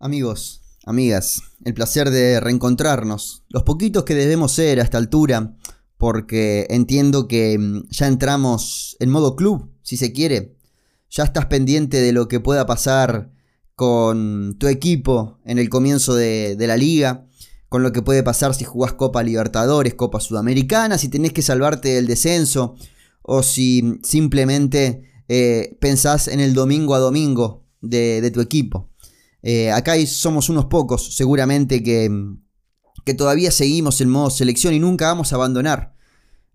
Amigos, amigas, el placer de reencontrarnos, los poquitos que debemos ser a esta altura, porque entiendo que mm, ya entramos en modo club, si se quiere, ya estás pendiente de lo que pueda pasar con tu equipo en el comienzo de, la liga, con lo que puede pasar si jugás Copa Libertadores, Copa Sudamericana, si tenés que salvarte del descenso, o si simplemente eh, pensás en el domingo a domingo de tu equipo. Eh, acá somos unos pocos, seguramente, que, que todavía seguimos el modo selección y nunca vamos a abandonar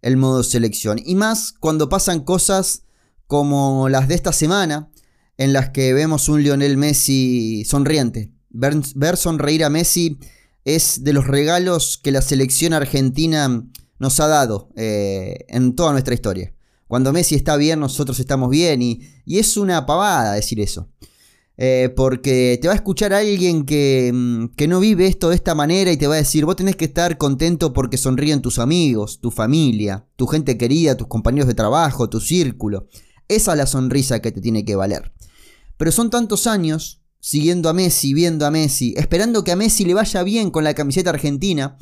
el modo selección. Y más cuando pasan cosas como las de esta semana, en las que vemos un Lionel Messi sonriente. Ver, sonreír a Messi es de los regalos que la selección argentina nos ha dado eh, en toda nuestra historia. Cuando Messi está bien, nosotros estamos bien y, y es una pavada decir eso. Eh, porque te va a escuchar alguien mm, que, no vive esto de esta manera y te va a decir, vos tenés que estar contento porque sonríen tus amigos, tu familia, tu gente querida, tus compañeros de trabajo, tu círculo. Esa es la sonrisa que te tiene que valer. Pero son tantos años siguiendo a Messi, viendo a Messi, esperando que a Messi le vaya bien con la camiseta argentina,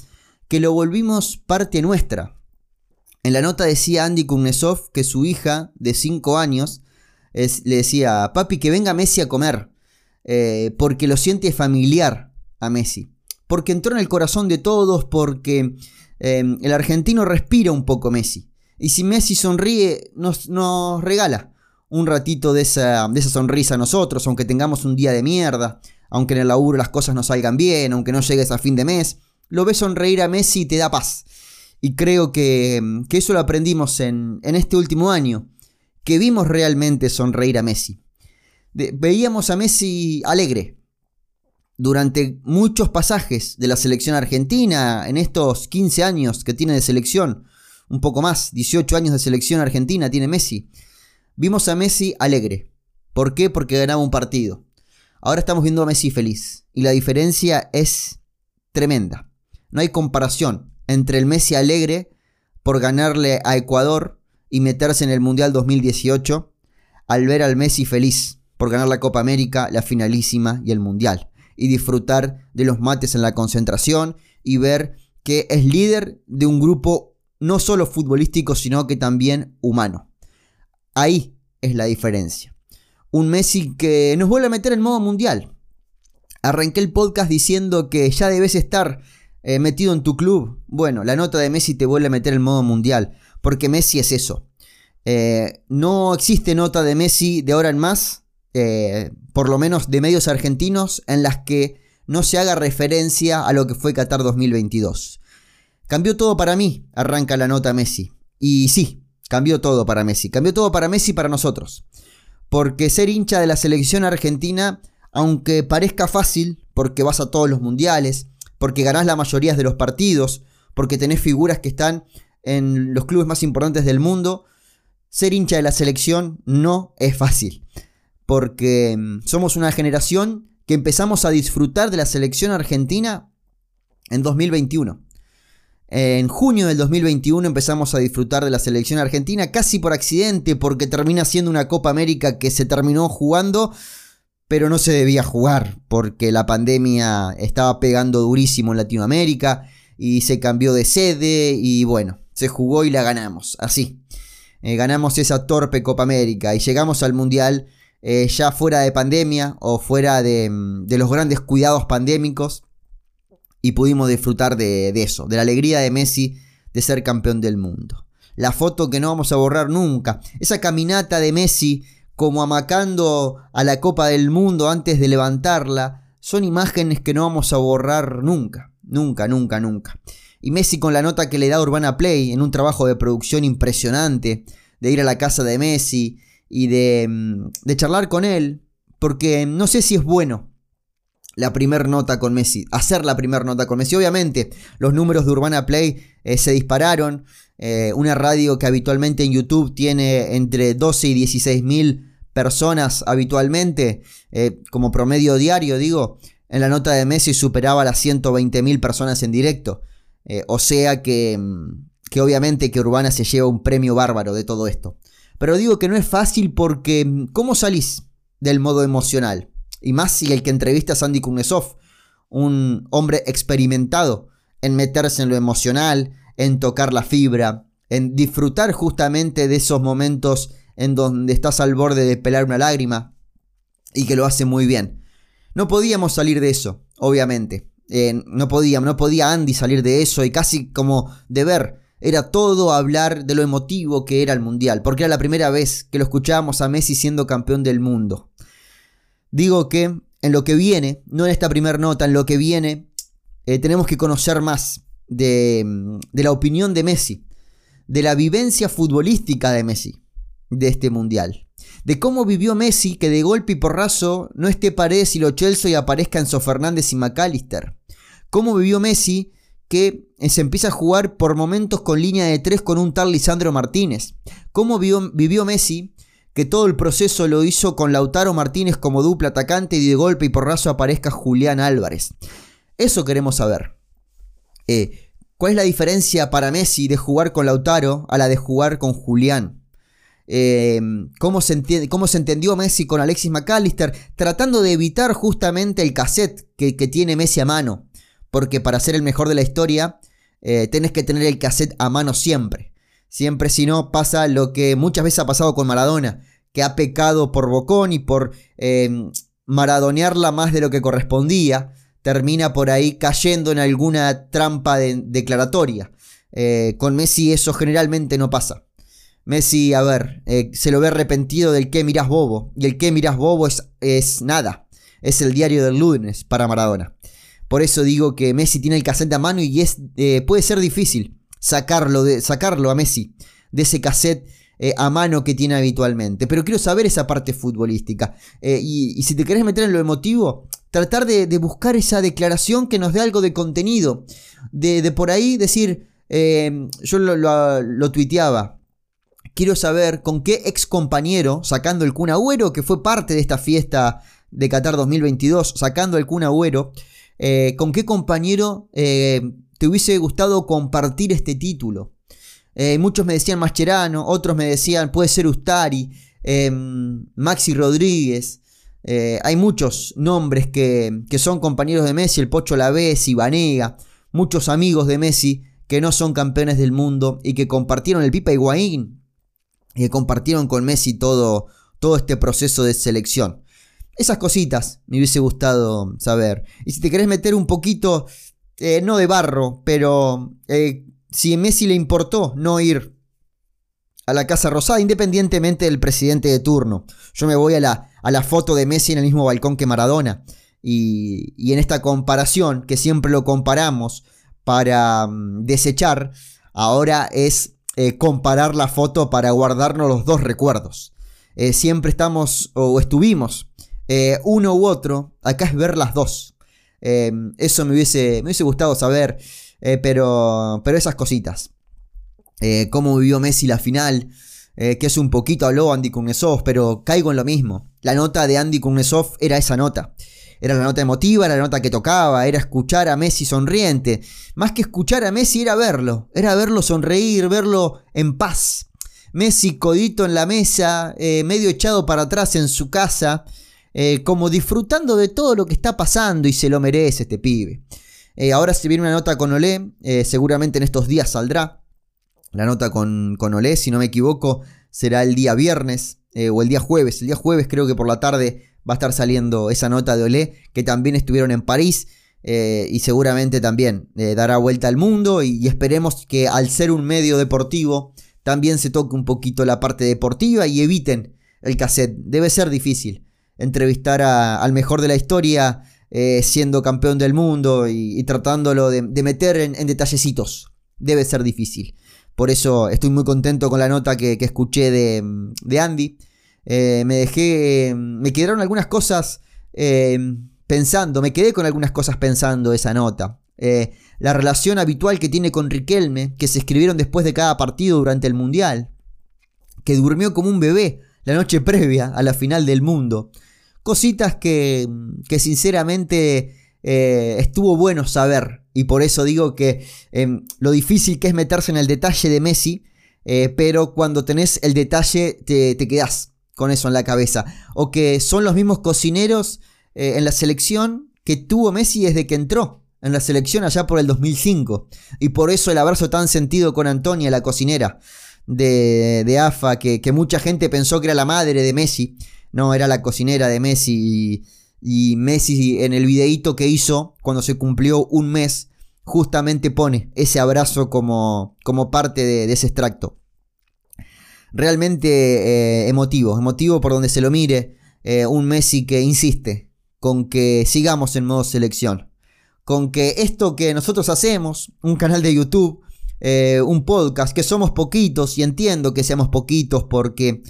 que lo volvimos parte nuestra. En la nota decía Andy Kuznetsov que su hija de 5 años le decía, papi, que venga Messi a comer, eh, porque lo siente familiar a Messi, porque entró en el corazón de todos, porque em, el argentino respira un poco Messi. Y si Messi sonríe, nos, nos regala un ratito de esa, sonrisa a nosotros, aunque tengamos un día de mierda, aunque en el laburo las cosas no salgan bien, aunque no llegues a fin de mes, lo ves sonreír a Messi y te da paz. Y creo que, que eso lo aprendimos en, en este último año que vimos realmente sonreír a Messi. Veíamos a Messi alegre durante muchos pasajes de la selección argentina, en estos 15 años que tiene de selección, un poco más, 18 años de selección argentina tiene Messi. Vimos a Messi alegre. ¿Por qué? Porque ganaba un partido. Ahora estamos viendo a Messi feliz. Y la diferencia es tremenda. No hay comparación entre el Messi alegre por ganarle a Ecuador y meterse en el Mundial 2018 al ver al Messi feliz por ganar la Copa América, la finalísima y el Mundial. Y disfrutar de los mates en la concentración y ver que es líder de un grupo no solo futbolístico, sino que también humano. Ahí es la diferencia. Un Messi que nos vuelve a meter en modo mundial. Arranqué el podcast diciendo que ya debes estar eh, metido en tu club. Bueno, la nota de Messi te vuelve a meter en modo mundial porque Messi es eso. Eh, no existe nota de Messi de ahora en más, eh, por lo menos de medios argentinos, en las que no se haga referencia a lo que fue Qatar 2022. Cambió todo para mí, arranca la nota Messi. Y sí, cambió todo para Messi. Cambió todo para Messi y para nosotros. Porque ser hincha de la selección argentina, aunque parezca fácil, porque vas a todos los mundiales, porque ganás la mayoría de los partidos, porque tenés figuras que están en los clubes más importantes del mundo, ser hincha de la selección no es fácil. Porque mm, somos una generación que empezamos a disfrutar de la selección argentina en 2021. En junio del 2021 empezamos a disfrutar de la selección argentina casi por accidente porque termina siendo una Copa América que se terminó jugando pero no se debía jugar porque la pandemia estaba pegando durísimo en Latinoamérica y se cambió de sede y bueno, se jugó y la ganamos, así. Eh, ganamos esa torpe Copa América y llegamos al Mundial eh, ya fuera de pandemia o fuera de, mm, de, los grandes cuidados pandémicos y pudimos disfrutar de, de eso, de la alegría de Messi de ser campeón del mundo. La foto que no vamos a borrar nunca, esa caminata de Messi como amacando a la Copa del Mundo antes de levantarla, son imágenes que no vamos a borrar nunca, nunca, nunca, nunca. Y Messi con la nota que le da Urbana Play en un trabajo de producción impresionante, de ir a la casa de Messi y de, mm, de charlar con él, porque no sé si es bueno la primera nota con Messi, hacer la primera nota con Messi. Obviamente, los números de Urbana Play eh, se dispararon. Eh, una radio que habitualmente en YouTube tiene entre 12 y 16 mil personas habitualmente, eh, como promedio diario, digo. En la nota de Messi superaba las 120 mil personas en directo. O sea que, mm, que obviamente que Urbana se lleva un premio bárbaro de todo esto. Pero digo que no es fácil porque mm, ¿cómo salís del modo emocional? Y más si el que entrevista a Sandy Kuznetsov, un hombre experimentado en meterse en lo emocional, en tocar la fibra, en disfrutar justamente de esos momentos en donde estás al borde de pelar una lágrima y que lo hace muy bien. No podíamos salir de eso, obviamente. Eh, no podíamos, no podía Andy salir de eso y casi como de ver, era todo hablar de lo emotivo que era el Mundial, porque era la primera vez que lo escuchábamos a Messi siendo campeón del mundo. Digo que en lo que viene, no en esta primera nota, en lo que viene, eh, tenemos que conocer más de, de la opinión de Messi, de la vivencia futbolística de Messi, de este Mundial de cómo vivió Messi que de golpe y porrazo no esté Paredes y lo Chelsea y aparezca Enzo Fernández y McAllister. Cómo vivió Messi que se empieza a jugar por momentos con línea de tres con un tal Lisandro Martínez. Cómo vivió, Messi que todo el proceso lo hizo con Lautaro Martínez como dupla atacante y de golpe y porrazo aparezca Julián Álvarez. Eso queremos saber. Eh, ¿Cuál es la diferencia para Messi de jugar con Lautaro a la de jugar con Julián? Em, cómo, se cómo, se entendió Messi con Alexis McAllister, tratando de evitar justamente el cassette que, tiene Messi a mano. Porque para ser el mejor de la historia, eh, tenés que tener el cassette a mano siempre. Siempre, si no, pasa lo que muchas veces ha pasado con Maradona, que ha pecado por bocón y por em, maradonearla más de lo que correspondía, termina por ahí cayendo en alguna trampa declaratoria. Eh, con Messi eso generalmente no pasa. Messi, a ver, eh, se lo ve arrepentido del que mirás bobo. Y el que mirás bobo es, es nada. Es el diario del lunes para Maradona. Por eso digo que Messi tiene el cassette a mano y es, eh, puede ser difícil sacarlo, de, sacarlo a Messi de ese cassette eh, a mano que tiene habitualmente. Pero quiero saber esa parte futbolística. Y, si te querés meter en lo emotivo, tratar de, buscar esa declaración que nos dé algo de contenido. De, por ahí decir, yo lo tuiteaba quiero saber con qué ex compañero, sacando el Kun Agüero, que fue parte de esta fiesta de Qatar 2022, sacando el Kun Agüero, eh, con qué compañero eh, te hubiese gustado compartir este título. Eh, muchos me decían Mascherano, otros me decían puede ser Ustari, em, Maxi Rodríguez. hay muchos nombres que, que, son compañeros de Messi, el Pocho Lavés, Vanega, muchos amigos de Messi que no son campeones del mundo y que compartieron el Pipa Higuaín, que compartieron con Messi todo, todo este proceso de selección. Esas cositas me hubiese gustado saber. Y si te querés meter un poquito, eh, no de barro, pero eh, si a Messi le importó no ir a la Casa Rosada, independientemente del presidente de turno. Yo me voy a la, a la foto de Messi en el mismo balcón que Maradona. Y, y en esta comparación, que siempre lo comparamos para mm, desechar, ahora es eh, comparar la foto para guardarnos los dos recuerdos. Siempre estamos o estuvimos eh, uno u otro, acá es ver las dos. eso me hubiese, me hubiese gustado saber, pero, pero esas cositas. cómo vivió Messi la final, que es un poquito habló Andy Kuznetsov, pero caigo en lo mismo. La nota de Andy Kuznetsov era esa nota. Era la nota emotiva, era la nota que tocaba, era escuchar a Messi sonriente. Más que escuchar a Messi era verlo, era verlo sonreír, verlo en paz. Messi codito en la mesa, eh, medio echado para atrás en su casa, eh, como disfrutando de todo lo que está pasando y se lo merece este pibe. Eh, ahora se viene una nota con Olé, seguramente en estos días saldrá. La nota con, con Olé, si no me equivoco, será el día viernes o el día jueves. El día jueves creo que por la tarde va a estar saliendo esa nota de Olé, que también estuvieron en París. Eh, y seguramente también eh, dará vuelta al mundo y, esperemos que al ser un medio deportivo también se toque un poquito la parte deportiva y eviten el cassette. Debe ser difícil entrevistar al mejor de la historia eh, siendo campeón del mundo y, tratándolo de, meter en, detallecitos. Debe ser difícil. Por eso estoy muy contento con la nota que, escuché de, de Andy. Eh, me dejé, me quedaron algunas cosas eh, pensando, me quedé con algunas cosas pensando esa nota. Eh, la relación habitual que tiene con Riquelme, que se escribieron después de cada partido durante el Mundial, que durmió como un bebé la noche previa a la final del mundo. Cositas que, que sinceramente estuvo bueno saber. Y por eso digo que lo difícil que es meterse en el detalle de Messi, pero cuando tenés el detalle te, te quedás con eso en la cabeza. O que son los mismos cocineros eh, en la selección que tuvo Messi desde que entró en la selección allá por el 2005. Y por eso el abrazo tan sentido con Antonia, la cocinera de, AFA, que, mucha gente pensó que era la madre de Messi. No, era la cocinera de Messi. Y, Messi en el videíto que hizo cuando se cumplió un mes, justamente pone ese abrazo como, como parte de, ese extracto. Realmente eh, emotivo, emotivo por donde se lo mire. Eh, un Messi que insiste con que sigamos en modo selección. Con que esto que nosotros hacemos, un canal de YouTube, eh, un podcast, que somos poquitos y entiendo que seamos poquitos porque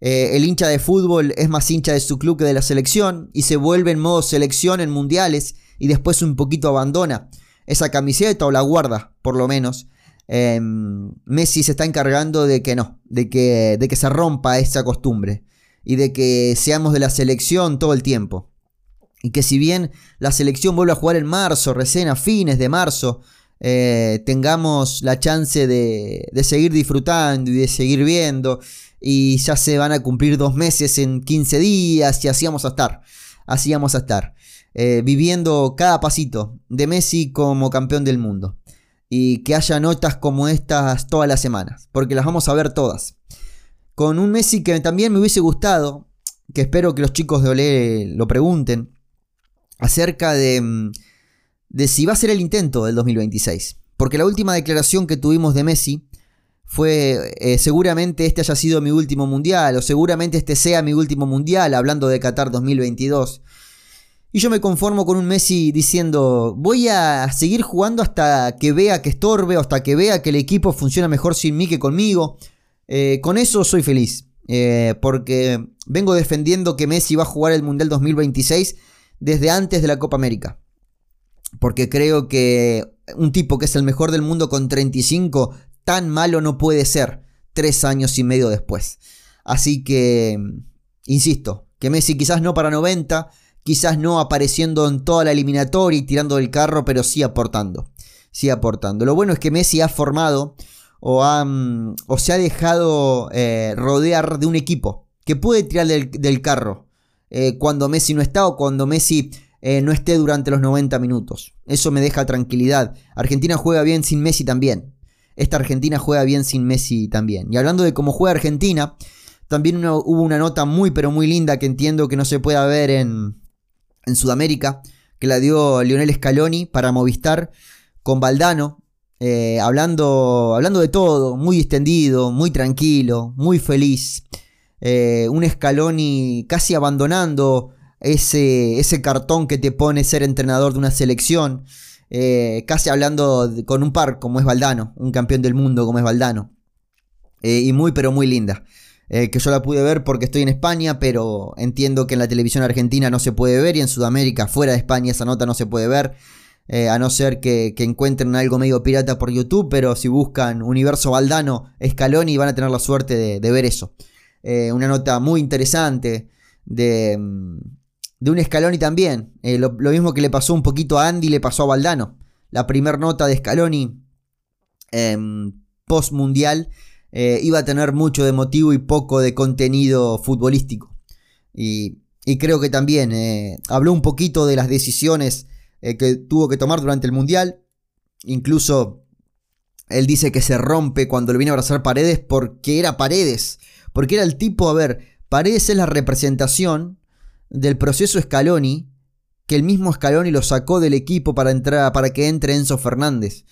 eh, el hincha de fútbol es más hincha de su club que de la selección y se vuelve en modo selección en mundiales y después un poquito abandona esa camiseta o la guarda, por lo menos. Em, Messi se está encargando de que no, de que, de que se rompa esa costumbre y de que seamos de la selección todo el tiempo. Y que si bien la selección vuelve a jugar en marzo, recién a fines de marzo, eh, tengamos la chance de, seguir disfrutando y de seguir viendo. Y ya se van a cumplir dos meses en 15 días y así vamos a estar. Así vamos a estar. Eh, viviendo cada pasito de Messi como campeón del mundo. Y que haya notas como estas todas las semanas. Porque las vamos a ver todas. Con un Messi que también me hubiese gustado. Que espero que los chicos de Olé lo pregunten. Acerca de mm, de si va a ser el intento del 2026. Porque la última declaración que tuvimos de Messi fue eh, seguramente este haya sido mi último mundial o seguramente este sea mi último mundial hablando de Qatar 2022. Y yo me conformo con un Messi diciendo voy a seguir jugando hasta que vea que estorbe hasta que vea que el equipo funciona mejor sin mí que conmigo. Eh, con eso soy feliz. Eh, porque vengo defendiendo que Messi va a jugar el Mundial 2026 desde antes de la Copa América porque creo que un tipo que es el mejor del mundo con 35, tan malo no puede ser tres años y medio después. Así que, insisto, que Messi quizás no para 90, quizás no apareciendo en toda la eliminatoria y tirando del carro, pero sí aportando. Sí aportando. Lo bueno es que Messi ha formado o, o se ha dejado eh, rodear de un equipo que puede tirar del, carro eh, cuando Messi no está o cuando Messi eh, no esté durante los 90 minutos. Eso me deja tranquilidad. Argentina juega bien sin Messi también. Esta Argentina juega bien sin Messi también. Y hablando de cómo juega Argentina, también hubo una nota muy pero muy linda que entiendo que no se puede ver en, en Sudamérica, que la dio Lionel Scaloni para Movistar con Valdano, eh, hablando, hablando de todo, muy extendido, muy tranquilo, muy feliz. Eh, un Scaloni casi abandonando ese, ese cartón que te pone ser entrenador de una selección, eh, casi hablando con un par como es Valdano, un campeón del mundo como es Valdano. Eh, y muy, pero muy linda. Eh, que yo la pude ver porque estoy en España, pero entiendo que en la televisión argentina no se puede ver y en Sudamérica, fuera de España, esa nota no se puede ver. a no ser que, encuentren algo medio pirata por YouTube, pero si buscan Universo Valdano, Scaloni, van a tener la suerte de, ver eso. una nota muy interesante de, mm, de un Scaloni también. Eh, lo, mismo que le pasó un poquito a Andy, le pasó a Valdano. La primera nota de Scaloni em, post mundial eh, iba a tener mucho de motivo y poco de contenido futbolístico. Y, creo que también eh, habló un poquito de las decisiones que tuvo que tomar durante el mundial. Incluso él dice que se rompe cuando le viene a abrazar Paredes porque era Paredes. Porque era el tipo, a ver, Paredes es la representación del proceso Scaloni, que el mismo Scaloni lo sacó del equipo para, entrar, para que entre Enzo Fernández.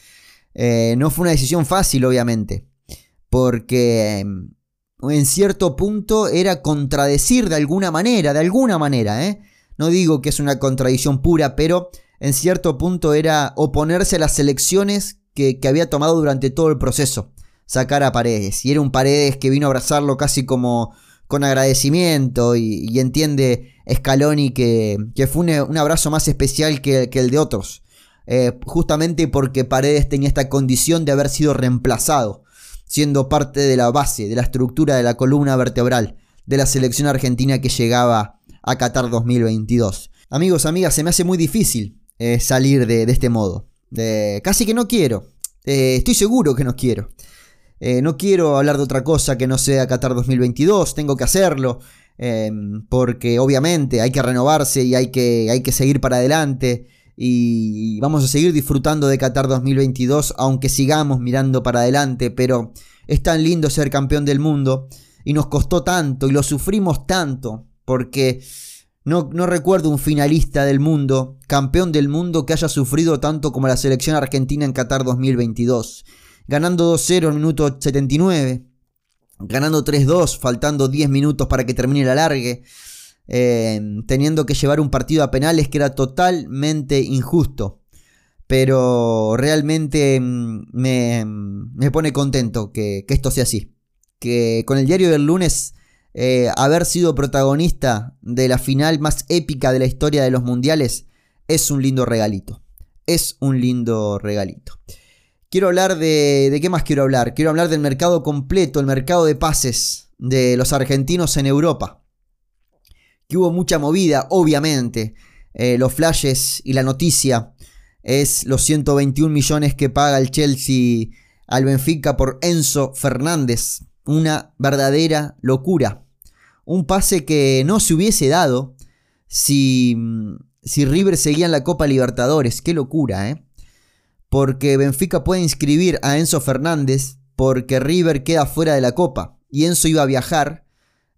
Eh, no fue una decisión fácil, obviamente, porque em, en cierto punto era contradecir de alguna manera, de alguna manera, ¿eh? No digo que es una contradicción pura, pero en cierto punto era oponerse a las elecciones que había tomado durante todo el proceso, sacar a Paredes. Y era un Paredes que vino a abrazarlo casi como con agradecimiento y, entiende Scaloni que, que fue un, abrazo más especial que, el de otros. Eh, justamente porque Paredes tenía esta condición de haber sido reemplazado, siendo parte de la base, de la estructura de la columna vertebral de la selección argentina que llegaba a Qatar 2022. Amigos, amigas, se me hace muy difícil eh, salir de, este modo. casi que no quiero. Eh, estoy seguro que no quiero. Eh, no quiero hablar de otra cosa que no sea Qatar 2022, tengo que hacerlo. Em, porque obviamente hay que renovarse y hay que, hay que seguir para adelante. Y vamos a seguir disfrutando de Qatar 2022, aunque sigamos mirando para adelante. Pero es tan lindo ser campeón del mundo y nos costó tanto y lo sufrimos tanto. Porque no, no, recuerdo un finalista del mundo, campeón del mundo, que haya sufrido tanto como la selección argentina en Qatar 2022. Ganando 2-0 en minuto 79, ganando 3-2, faltando 10 minutos para que termine el alargue, eh, teniendo que llevar un partido a penales que era totalmente injusto. Pero realmente mm, me, pone contento que, esto sea así. Que con el diario del lunes eh, haber sido protagonista de la final más épica de la historia de los mundiales es un lindo regalito. Es un lindo regalito. Quiero hablar de... ¿De qué más quiero hablar? Quiero hablar del mercado completo, el mercado de pases de los argentinos en Europa. Que hubo mucha movida, obviamente. Eh, los flashes y la noticia es los 121 millones que paga el Chelsea al Benfica por Enzo Fernández. Una verdadera locura. Un pase que no se hubiese dado si, si River seguía en la Copa Libertadores. Qué locura, ¿eh? Porque Benfica puede inscribir a Enzo Fernández porque River queda fuera de la Copa y Enzo iba a viajar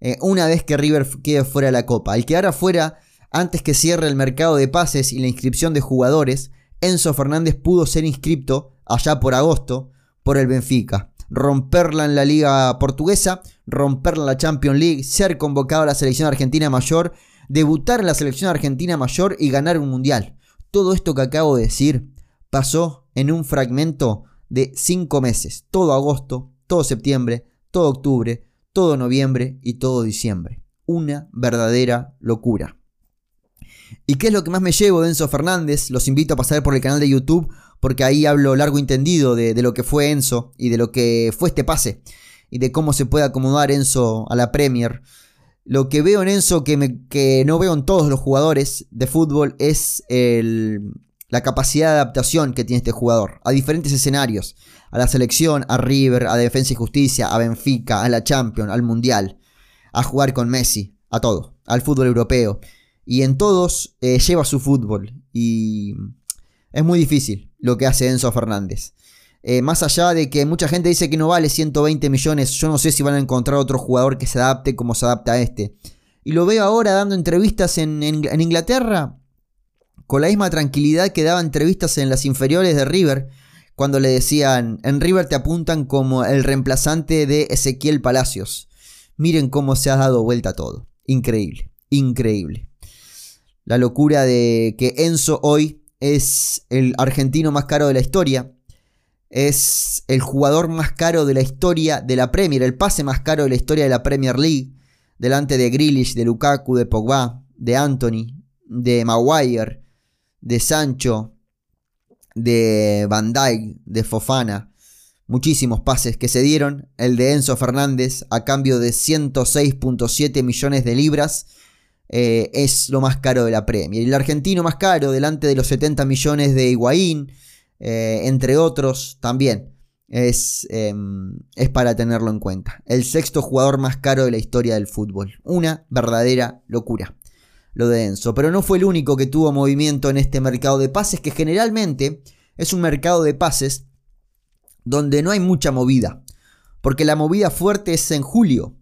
eh, una vez que River quede fuera de la Copa. Al quedar afuera, antes que cierre el mercado de pases y la inscripción de jugadores, Enzo Fernández pudo ser inscripto allá por agosto por el Benfica. Romperla en la liga portuguesa, romperla en la Champions League, ser convocado a la selección argentina mayor, debutar en la selección argentina mayor y ganar un mundial. Todo esto que acabo de decir pasó en un fragmento de 5 meses, todo agosto, todo septiembre, todo octubre, todo noviembre y todo diciembre. Una verdadera locura. ¿Y qué es lo que más me llevo de Enzo Fernández? Los invito a pasar por el canal de YouTube porque ahí hablo largo entendido de, lo que fue Enzo y de lo que fue este pase y de cómo se puede acomodar Enzo a la Premier. Lo que veo en Enzo que no veo en todos los jugadores de fútbol es el, la capacidad de adaptación que tiene este jugador a diferentes escenarios, a la selección, a River, a Defensa y Justicia, a Benfica, a la Champions, al Mundial, a jugar con Messi, a todo, al fútbol europeo. Y en todos eh, lleva su fútbol y es muy difícil lo que hace Enzo Fernández. Eh, más allá de que mucha gente dice que no vale 120 millones, yo no sé si van a encontrar otro jugador que se adapte como se adapta a este. Y lo veo ahora dando entrevistas en Inglaterra con la misma tranquilidad que daba entrevistas en las inferiores de River, cuando le decían, en River te apuntan como el reemplazante de Ezequiel Palacios. Miren cómo se ha dado vuelta todo. Increíble, increíble. La locura de que Enzo hoy es el argentino más caro de la historia. Es el jugador más caro de la historia de la Premier, el pase más caro de la historia de la Premier League, delante de Grealish, de Lukaku, de Pogba, de Anthony, de Maguire, de Sancho, de Van Dijk, de Fofana. Muchísimos pases que se dieron. El de Enzo Fernández a cambio de 106.7 millones de libras. Eh, es lo más caro de la Premier. El argentino más caro, delante de los 70 millones de Higuaín, eh, entre otros, también es, em, es para tenerlo en cuenta. El sexto jugador más caro de la historia del fútbol. Una verdadera locura lo de Enzo. Pero no fue el único que tuvo movimiento en este mercado de pases, que generalmente es un mercado de pases donde no hay mucha movida. Porque la movida fuerte es en julio.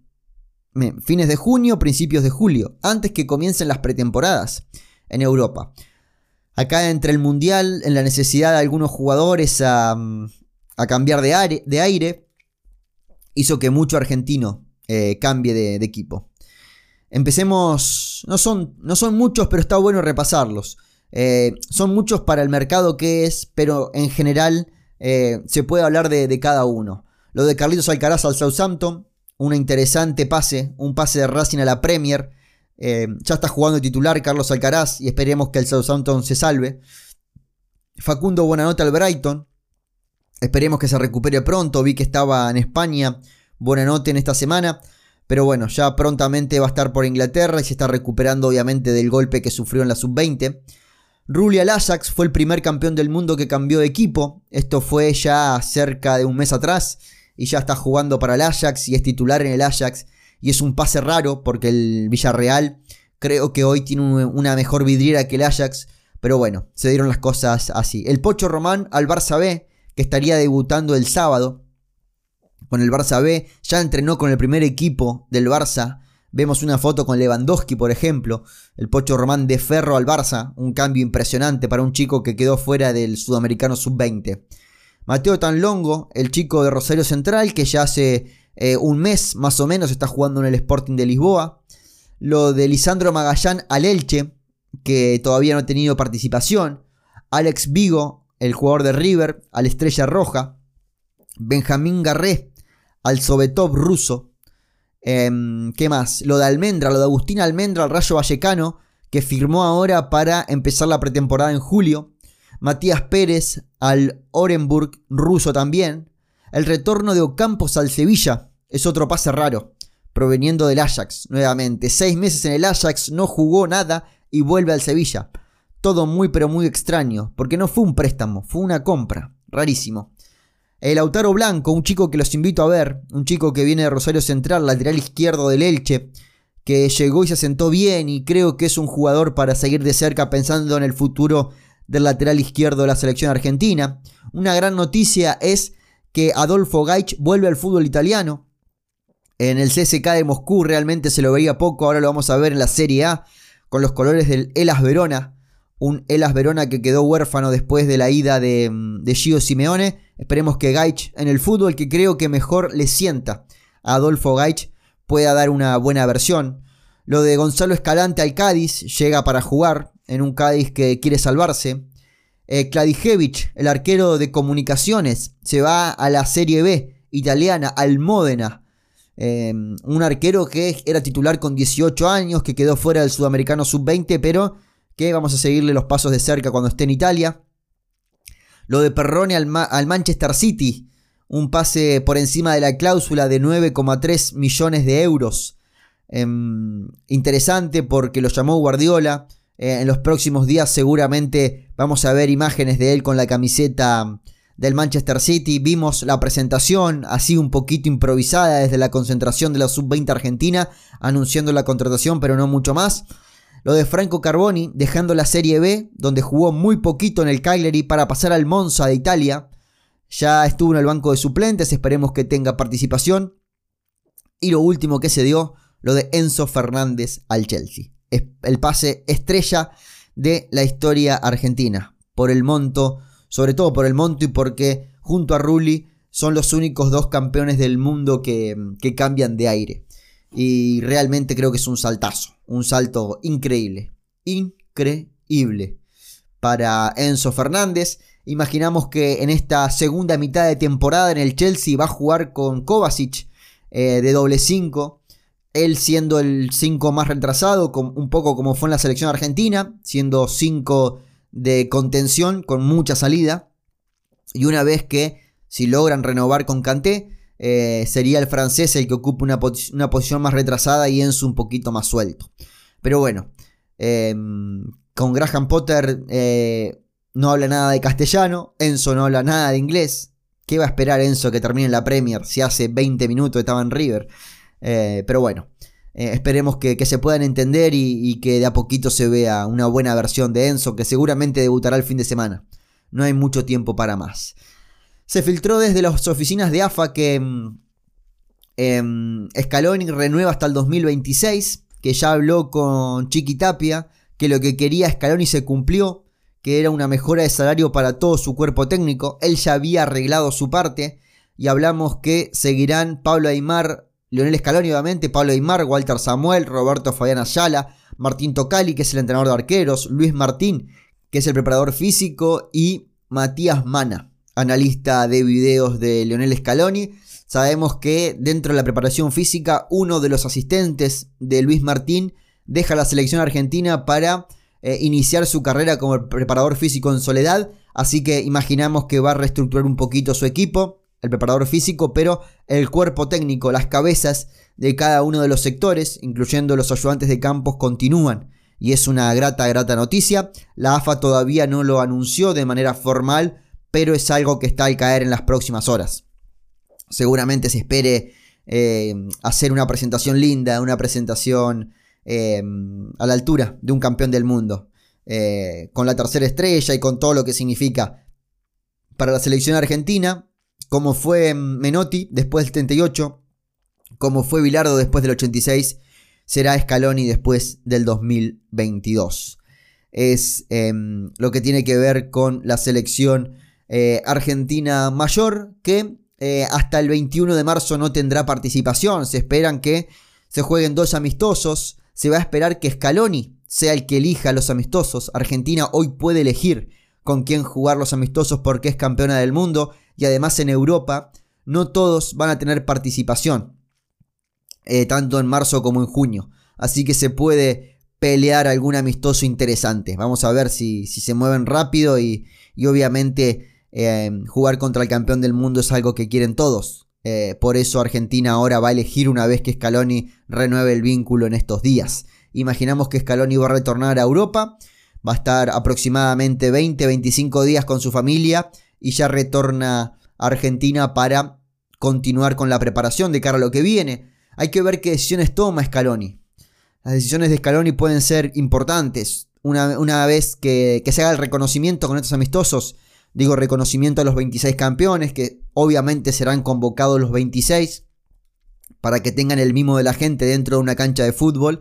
Fines de junio, principios de julio, antes que comiencen las pretemporadas en Europa. Acá entre el Mundial, en la necesidad de algunos jugadores a, cambiar de aire, de aire, hizo que mucho argentino eh, cambie de equipo. Empecemos, no son, no son muchos, pero está bueno repasarlos. Eh, son muchos para el mercado que es, pero en general eh, se puede hablar de, cada uno. Lo de Carlitos Alcaraz al Southampton, una interesante pase, un pase de Racing a la Premier. Eh, ya está jugando de titular Carlos Alcaraz y esperemos que el Southampton se salve. Facundo Buenanote al Brighton. Esperemos que se recupere pronto. Vi que estaba en España. Buenanote en esta semana. Pero bueno, ya prontamente va a estar por Inglaterra y se está recuperando obviamente del golpe que sufrió en la sub-20. Rulli al Ajax fue el primer campeón del mundo que cambió de equipo. Esto fue ya cerca de un mes atrás y ya está jugando para el Ajax y es titular en el Ajax y es un pase raro porque el Villarreal creo que hoy tiene una mejor vidriera que el Ajax, pero bueno, se dieron las cosas así. El Pocho Román al Barça B, que estaría debutando el sábado con el Barça B, ya entrenó con el primer equipo del Barça. Vemos una foto con Lewandowski, por ejemplo, el Pocho Román de Ferro al Barça, un cambio impresionante para un chico que quedó fuera del Sudamericano Sub-20. Mateo Tanlongo, el chico de Rosario Central, que ya hace eh, un mes más o menos está jugando en el Sporting de Lisboa. Lo de Lisandro Magallán al Elche, que todavía no ha tenido participación. Alex Vigo, el jugador de River, al Estrella Roja. Benjamín Garré, al Sobetov ruso. Em, ¿Qué más? Lo de Almendra, lo de Agustín Almendra al Rayo Vallecano, que firmó ahora para empezar la pretemporada en julio. Matías Pérez al Orenburg ruso también. El retorno de Ocampos al Sevilla es otro pase raro, proveniendo del Ajax nuevamente. Seis meses en el Ajax, no jugó nada y vuelve al Sevilla. Todo muy pero muy extraño, porque no fue un préstamo, fue una compra. Rarísimo. El Autaro Blanco, un chico que los invito a ver, un chico que viene de Rosario Central, lateral izquierdo del Elche, que llegó y se sentó bien y creo que es un jugador para seguir de cerca pensando en el futuro del lateral izquierdo de la selección argentina. Una gran noticia es que Adolfo Gaich vuelve al fútbol italiano. En el CSK de Moscú realmente se lo veía poco, ahora lo vamos a ver en la Serie A con los colores del Elas Verona. Un Elas Verona que quedó huérfano después de la ida de, de Gio Simeone. Esperemos que Gaich en el fútbol que creo que mejor le sienta a Adolfo Gaich pueda dar una buena versión. Lo de Gonzalo Escalante al Cádiz llega para jugar en un Cádiz que quiere salvarse. Eh, el arquero de comunicaciones, se va a la Serie B italiana, al Módena. Em, un arquero que era titular con 18 años, que quedó fuera del sudamericano sub-20, pero que vamos a seguirle los pasos de cerca cuando esté en Italia. Lo de Perrone al, Manchester City, un pase por encima de la cláusula de 9,3 millones de euros. Em, interesante porque lo llamó Guardiola. Eh, en los próximos días seguramente vamos a ver imágenes de él con la camiseta del Manchester City. Vimos la presentación así un poquito improvisada desde la concentración de la sub-20 argentina, anunciando la contratación, pero no mucho más. Lo de Franco Carboni, dejando la Serie B, donde jugó muy poquito en el Cagliari para pasar al Monza de Italia. Ya estuvo en el banco de suplentes, esperemos que tenga participación. Y lo último que se dio, lo de Enzo Fernández al Chelsea el pase estrella de la historia argentina. Por el monto, sobre todo por el monto y porque junto a Rulli son los únicos dos campeones del mundo que, que cambian de aire. Y realmente creo que es un saltazo, un salto increíble, increíble para Enzo Fernández. Imaginamos que en esta segunda mitad de temporada en el Chelsea va a jugar con Kovacic eh, de doble 5 él siendo el 5 más retrasado, un poco como fue en la selección argentina, siendo 5 de contención con mucha salida. Y una vez que si logran renovar con Kanté, eh, sería el francés el que ocupe una, posición más retrasada y Enzo un poquito más suelto. Pero bueno, em, con Graham Potter eh, no habla nada de castellano, Enzo no habla nada de inglés. ¿Qué va a esperar Enzo que termine la Premier si hace 20 minutos estaba en River? Eh, pero bueno, esperemos que, se puedan entender y, que de a poquito se vea una buena versión de Enzo, que seguramente debutará el fin de semana. No hay mucho tiempo para más. Se filtró desde las oficinas de AFA que em, Scaloni renueva hasta el 2026, que ya habló con Chiqui Tapia, que lo que quería Scaloni se cumplió, que era una mejora de salario para todo su cuerpo técnico. Él ya había arreglado su parte y hablamos que seguirán Pablo Aymar Leonel Scaloni, obviamente, Pablo Aymar, Walter Samuel, Roberto Fabián Ayala, Martín Tocali, que es el entrenador de arqueros, Luis Martín, que es el preparador físico, y Matías Mana, analista de videos de Leonel Scaloni. Sabemos que dentro de la preparación física, uno de los asistentes de Luis Martín deja la selección argentina para eh, iniciar su carrera como preparador físico en soledad. Así que imaginamos que va a reestructurar un poquito su equipo el preparador físico, pero el cuerpo técnico, las cabezas de cada uno de los sectores, incluyendo los ayudantes de campos, continúan. Y es una grata, grata noticia. La AFA todavía no lo anunció de manera formal, pero es algo que está al caer en las próximas horas. Seguramente se espere eh, hacer una presentación linda, una presentación eh, a la altura de un campeón del mundo. Eh, con la tercera estrella y con todo lo que significa para la selección argentina, como fue Menotti después del 38, como fue Bilardo después del 86, será Scaloni después del 2022. Es em, lo que tiene que ver con la selección argentina mayor que eh, hasta el 21 de marzo no tendrá participación. Se esperan que se jueguen dos amistosos. Se va a esperar que Scaloni sea el que elija los amistosos. Argentina hoy puede elegir con quién jugar los amistosos porque es campeona del mundo. Y además en Europa no todos van a tener participación. Eh, tanto en marzo como en junio. Así que se puede pelear algún amistoso interesante. Vamos a ver si, se mueven rápido y obviamente Em, jugar contra el campeón del mundo es algo que quieren todos. Eh, por eso Argentina ahora va a elegir una vez que Scaloni renueve el vínculo en estos días. Imaginamos que Scaloni va a retornar a Europa, va a estar aproximadamente 20-25 días con su familia y ya retorna a Argentina para continuar con la preparación de cara a lo que viene. Hay que ver qué decisiones toma Scaloni. Las decisiones de Scaloni pueden ser importantes. Una, vez que, que se haga el reconocimiento con estos amistosos, Digo reconocimiento a los 26 campeones, que obviamente serán convocados los 26 para que tengan el mimo de la gente dentro de una cancha de fútbol.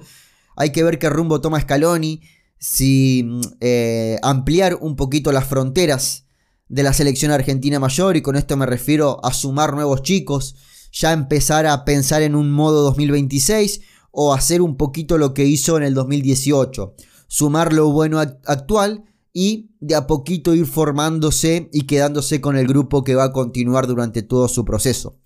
Hay que ver qué rumbo toma Scaloni, si eh, ampliar un poquito las fronteras de la selección argentina mayor, y con esto me refiero a sumar nuevos chicos, ya empezar a pensar en un modo 2026 o hacer un poquito lo que hizo en el 2018, sumar lo bueno actual y de a poquito ir formándose y quedándose con el grupo que va a continuar durante todo su proceso.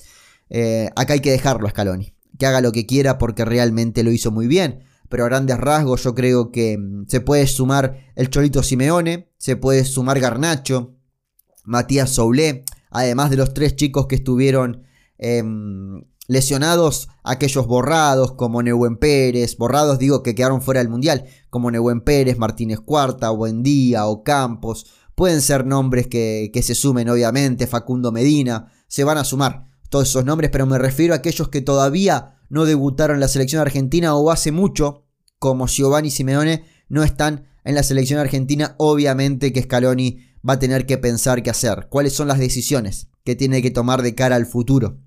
Eh, acá hay que dejarlo a Scaloni, que haga lo que quiera porque realmente lo hizo muy bien. Pero a grandes rasgos yo creo que mm, se puede sumar el Cholito Simeone, se puede sumar Garnacho, Matías Soulé, además de los tres chicos que estuvieron em, Lesionados aquellos borrados como Nehuen Pérez, borrados digo que quedaron fuera del Mundial, como Nehuen Pérez, Martínez Cuarta, Buendía o Campos. Pueden ser nombres que, que, se sumen, obviamente, Facundo Medina, se van a sumar todos esos nombres, pero me refiero a aquellos que todavía no debutaron en la selección argentina o hace mucho, como Giovanni Simeone, no están en la selección argentina. Obviamente que Scaloni va a tener que pensar qué hacer, cuáles son las decisiones que tiene que tomar de cara al futuro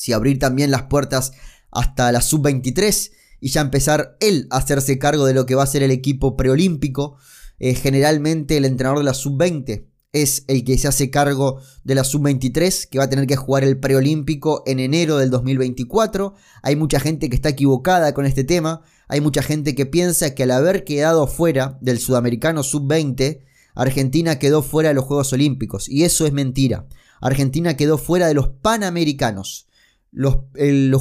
si abrir también las puertas hasta la sub-23 y ya empezar él a hacerse cargo de lo que va a ser el equipo preolímpico. Eh, generalmente el entrenador de la sub-20 es el que se hace cargo de la sub-23, que va a tener que jugar el preolímpico en enero del 2024. Hay mucha gente que está equivocada con este tema. Hay mucha gente que piensa que al haber quedado fuera del sudamericano sub-20, Argentina quedó fuera de los Juegos Olímpicos. Y eso es mentira. Argentina quedó fuera de los Panamericanos. Los,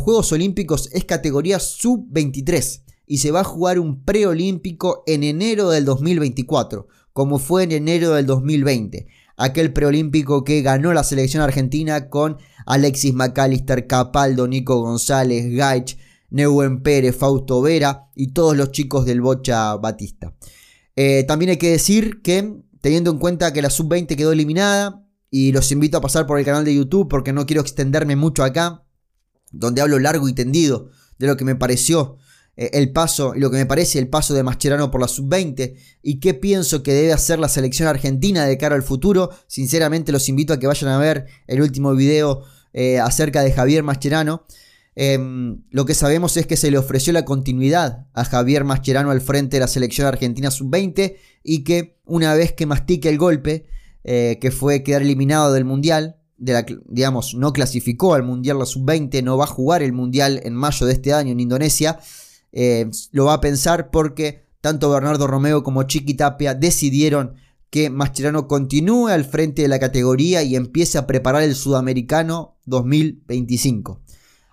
Juegos Olímpicos es categoría sub-23 y se va a jugar un preolímpico en enero del 2024, como fue en enero del 2020. Aquel preolímpico que ganó la selección argentina con Alexis McAllister, Capaldo, Nico González, Gaich, Neuen Pérez, Fausto Vera y todos los chicos del Bocha Batista. Eh, también hay que decir que, teniendo en cuenta que la sub-20 quedó eliminada, y los invito a pasar por el canal de YouTube porque no quiero extenderme mucho acá, donde hablo largo y tendido de lo que me pareció eh, el paso y lo que me parece el paso de Mascherano por la sub-20 y qué pienso que debe hacer la selección argentina de cara al futuro. Sinceramente los invito a que vayan a ver el último video eh, acerca de Javier Mascherano. Em, lo que sabemos es que se le ofreció la continuidad a Javier Mascherano al frente de la selección argentina sub-20 y que una vez que mastique el golpe, eh, que fue quedar eliminado del Mundial, digamos, no clasificó al Mundial la Sub-20, no va a jugar el Mundial en mayo de este año en Indonesia, eh, lo va a pensar porque tanto Bernardo Romeo como Chiqui Tapia decidieron que Mascherano continúe al frente de la categoría y empiece a preparar el Sudamericano 2025.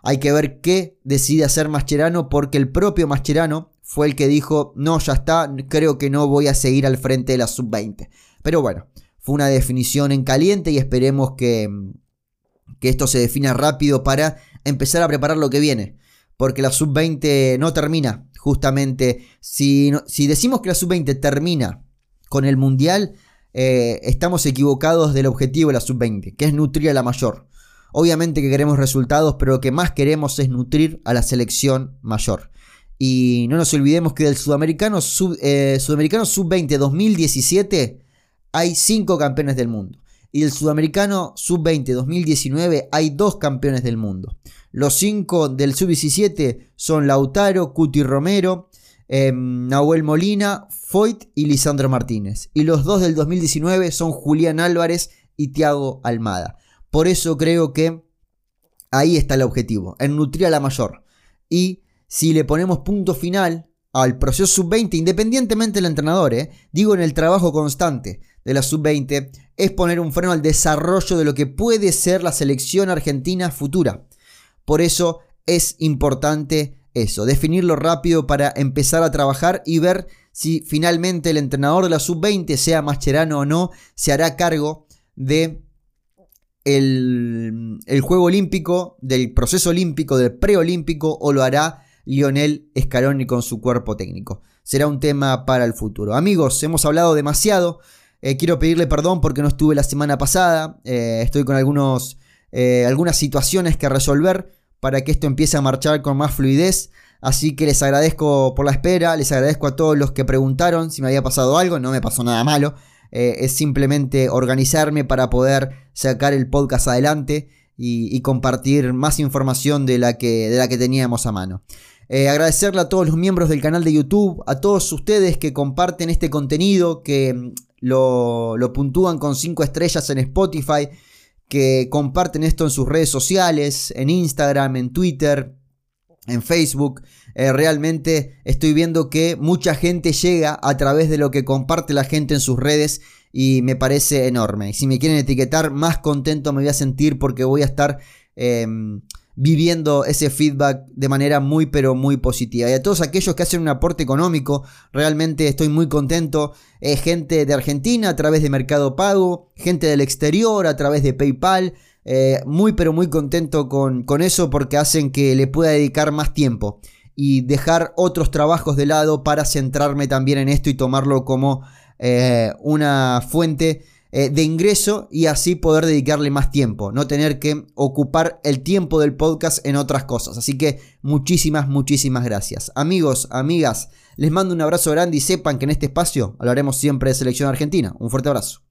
Hay que ver qué decide hacer Mascherano porque el propio Mascherano fue el que dijo, no, ya está, creo que no voy a seguir al frente de la Sub-20. Pero bueno, fue una definición en caliente y esperemos que, que esto se defina rápido para empezar a preparar lo que viene. Porque la sub-20 no termina, justamente. Si, si, decimos que la sub-20 termina con el mundial, eh, estamos equivocados del objetivo de la sub-20, que es nutrir a la mayor. Obviamente que queremos resultados, pero lo que más queremos es nutrir a la selección mayor. Y no nos olvidemos que del Sudamericano, sub, eh, Sudamericano Sub-20 2017 hay 5 campeones del mundo. Y del Sudamericano Sub-20 2019 hay 2 campeones del mundo. Los 5 del Sub-17 son Lautaro, Cuti Romero, em, Nahuel Molina, Foyt y Lisandro Martínez. Y los 2 del 2019 son Julián Álvarez y Thiago Almada. Por eso creo que ahí está el objetivo, en nutrir a la mayor. Y si le ponemos punto final al proceso sub-20, independientemente del entrenador, ¿eh? digo en el trabajo constante de la sub-20, es poner un freno al desarrollo de lo que puede ser la selección argentina futura. Por eso es importante eso, definirlo rápido para empezar a trabajar y ver si finalmente el entrenador de la sub-20, sea Mascherano o no, se hará cargo de el, el, juego olímpico, del proceso olímpico, del preolímpico, o lo hará Lionel Scaloni con su cuerpo técnico. Será un tema para el futuro. Amigos, hemos hablado demasiado. Eh, quiero pedirle perdón porque no estuve la semana pasada. Eh, estoy con algunos, eh, algunas situaciones que resolver para que esto empiece a marchar con más fluidez. Así que les agradezco por la espera, les agradezco a todos los que preguntaron si me había pasado algo, no me pasó nada malo, es simplemente organizarme para poder sacar el podcast adelante y, y, compartir más información de la que, de la que teníamos a mano. Eh, agradecerle a todos los miembros del canal de YouTube, a todos ustedes que comparten este contenido, que mm, lo, puntúan con 5 estrellas en Spotify, que comparten esto en sus redes sociales, en Instagram, en Twitter, en Facebook. Eh, realmente estoy viendo que mucha gente llega a través de lo que comparte la gente en sus redes y me parece enorme. Y si me quieren etiquetar, más contento me voy a sentir porque voy a estar... Em, viviendo ese feedback de manera muy pero muy positiva. Y a todos aquellos que hacen un aporte económico, realmente estoy muy contento. Es gente de Argentina a través de Mercado Pago, gente del exterior a través de PayPal. Eh, muy pero muy contento con, con eso porque hacen que le pueda dedicar más tiempo y dejar otros trabajos de lado para centrarme también en esto y tomarlo como eh, una fuente eh, de ingreso y así poder dedicarle más tiempo, no tener que ocupar el tiempo del podcast en otras cosas. Así que muchísimas, muchísimas gracias. Amigos, amigas, les mando un abrazo grande y sepan que en este espacio hablaremos siempre de selección argentina. Un fuerte abrazo.